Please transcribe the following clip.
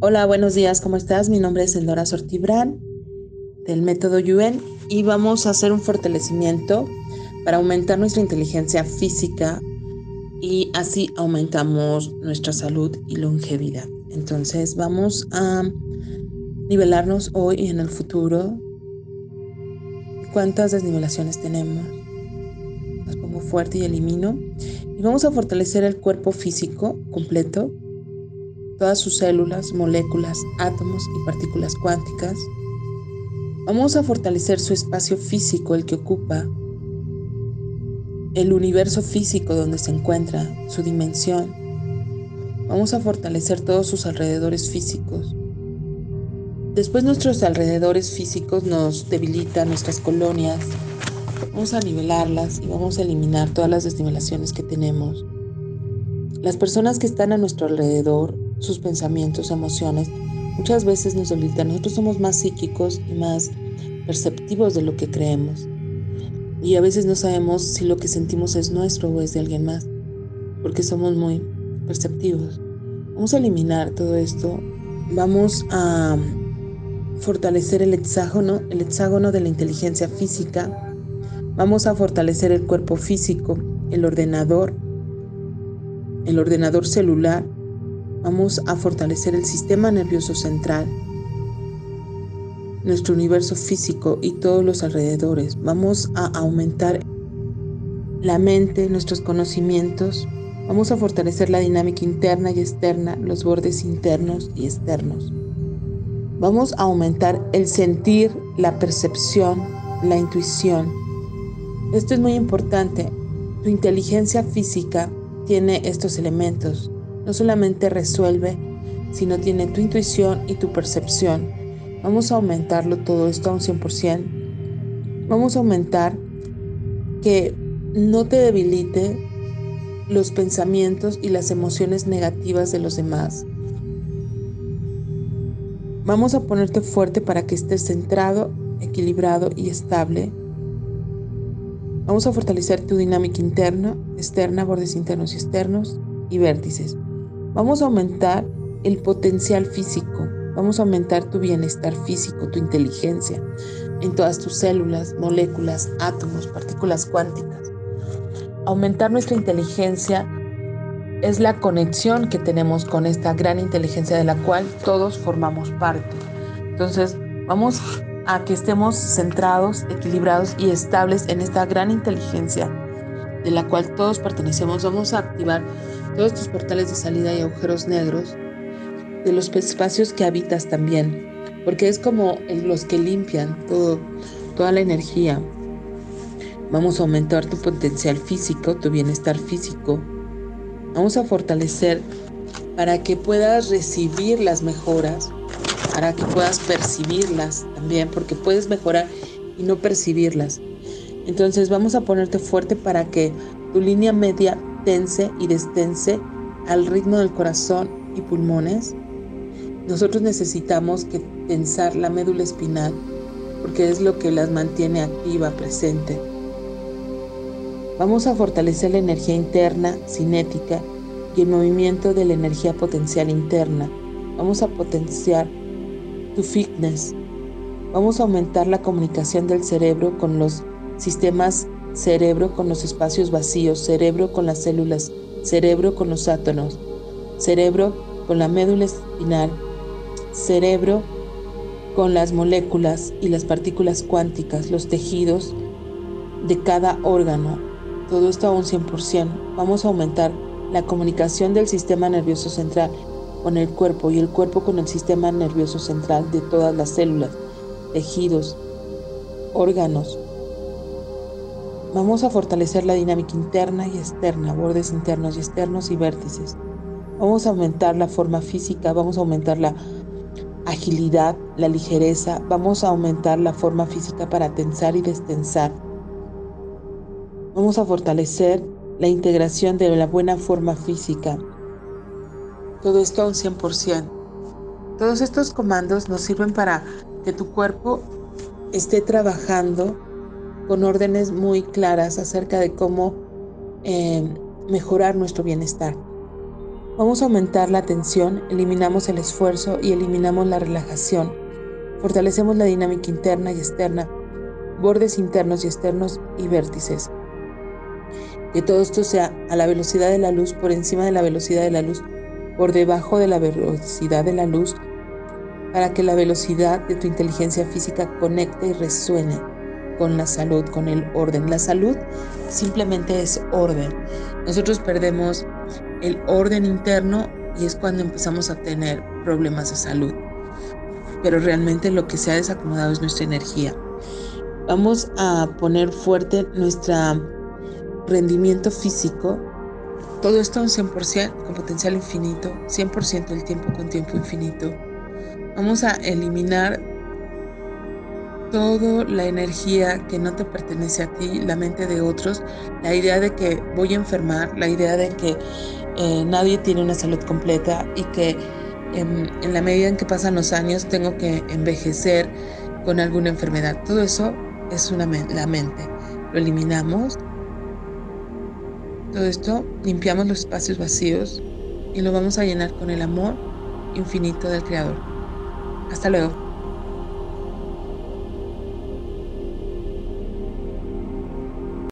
Hola, buenos días, ¿cómo estás? Mi nombre es Endora Sortibrán del método Yuen y vamos a hacer un fortalecimiento para aumentar nuestra inteligencia física y así aumentamos nuestra salud y longevidad. Entonces vamos a nivelarnos hoy y en el futuro. ¿Cuántas desnivelaciones tenemos? Las pongo fuerte y elimino. Y vamos a fortalecer el cuerpo físico completo todas sus células, moléculas, átomos y partículas cuánticas. Vamos a fortalecer su espacio físico, el que ocupa, el universo físico donde se encuentra, su dimensión. Vamos a fortalecer todos sus alrededores físicos. Después nuestros alrededores físicos nos debilitan, nuestras colonias. Vamos a nivelarlas y vamos a eliminar todas las desnivelaciones que tenemos. Las personas que están a nuestro alrededor sus pensamientos, emociones, muchas veces nos debilitan. Nosotros somos más psíquicos y más perceptivos de lo que creemos. Y a veces no sabemos si lo que sentimos es nuestro o es de alguien más, porque somos muy perceptivos. Vamos a eliminar todo esto. Vamos a fortalecer el hexágono, el hexágono de la inteligencia física. Vamos a fortalecer el cuerpo físico, el ordenador, el ordenador celular, Vamos a fortalecer el sistema nervioso central, nuestro universo físico y todos los alrededores. Vamos a aumentar la mente, nuestros conocimientos. Vamos a fortalecer la dinámica interna y externa, los bordes internos y externos. Vamos a aumentar el sentir, la percepción, la intuición. Esto es muy importante. Tu inteligencia física tiene estos elementos no solamente resuelve, sino tiene tu intuición y tu percepción. Vamos a aumentarlo todo esto a un 100%. Vamos a aumentar que no te debilite los pensamientos y las emociones negativas de los demás. Vamos a ponerte fuerte para que estés centrado, equilibrado y estable. Vamos a fortalecer tu dinámica interna, externa, bordes internos y externos y vértices. Vamos a aumentar el potencial físico, vamos a aumentar tu bienestar físico, tu inteligencia en todas tus células, moléculas, átomos, partículas cuánticas. Aumentar nuestra inteligencia es la conexión que tenemos con esta gran inteligencia de la cual todos formamos parte. Entonces, vamos a que estemos centrados, equilibrados y estables en esta gran inteligencia de la cual todos pertenecemos. Vamos a activar todos tus portales de salida y agujeros negros de los espacios que habitas también, porque es como los que limpian toda la energía. Vamos a aumentar tu potencial físico, tu bienestar físico. Vamos a fortalecer para que puedas recibir las mejoras, para que puedas percibirlas también, porque puedes mejorar y no percibirlas. Entonces vamos a ponerte fuerte para que tu línea media tense y destense al ritmo del corazón y pulmones. Nosotros necesitamos que tensar la médula espinal porque es lo que las mantiene activa, presente. Vamos a fortalecer la energía interna, cinética y el movimiento de la energía potencial interna. Vamos a potenciar tu fitness. Vamos a aumentar la comunicación del cerebro con los sistemas cerebro con los espacios vacíos, cerebro con las células, cerebro con los átomos, cerebro con la médula espinal, cerebro con las moléculas y las partículas cuánticas, los tejidos de cada órgano. Todo esto a un 100%. Vamos a aumentar la comunicación del sistema nervioso central con el cuerpo y el cuerpo con el sistema nervioso central de todas las células, tejidos, órganos, Vamos a fortalecer la dinámica interna y externa, bordes internos y externos y vértices. Vamos a aumentar la forma física, vamos a aumentar la agilidad, la ligereza, vamos a aumentar la forma física para tensar y destensar. Vamos a fortalecer la integración de la buena forma física. Todo esto a un 100%. Todos estos comandos nos sirven para que tu cuerpo esté trabajando con órdenes muy claras acerca de cómo eh, mejorar nuestro bienestar. Vamos a aumentar la tensión, eliminamos el esfuerzo y eliminamos la relajación. Fortalecemos la dinámica interna y externa, bordes internos y externos y vértices. Que todo esto sea a la velocidad de la luz, por encima de la velocidad de la luz, por debajo de la velocidad de la luz, para que la velocidad de tu inteligencia física conecte y resuene con la salud, con el orden. La salud simplemente es orden. Nosotros perdemos el orden interno y es cuando empezamos a tener problemas de salud. Pero realmente lo que se ha desacomodado es nuestra energía. Vamos a poner fuerte nuestro rendimiento físico. Todo esto un 100% con potencial infinito, 100% del tiempo con tiempo infinito. Vamos a eliminar toda la energía que no te pertenece a ti, la mente de otros, la idea de que voy a enfermar, la idea de que eh, nadie tiene una salud completa y que en, en, la medida en que pasan los años tengo que envejecer con alguna enfermedad. Todo eso es una, la mente. Lo eliminamos. Todo esto limpiamos los espacios vacíos y lo vamos a llenar con el amor infinito del Creador. Hasta luego.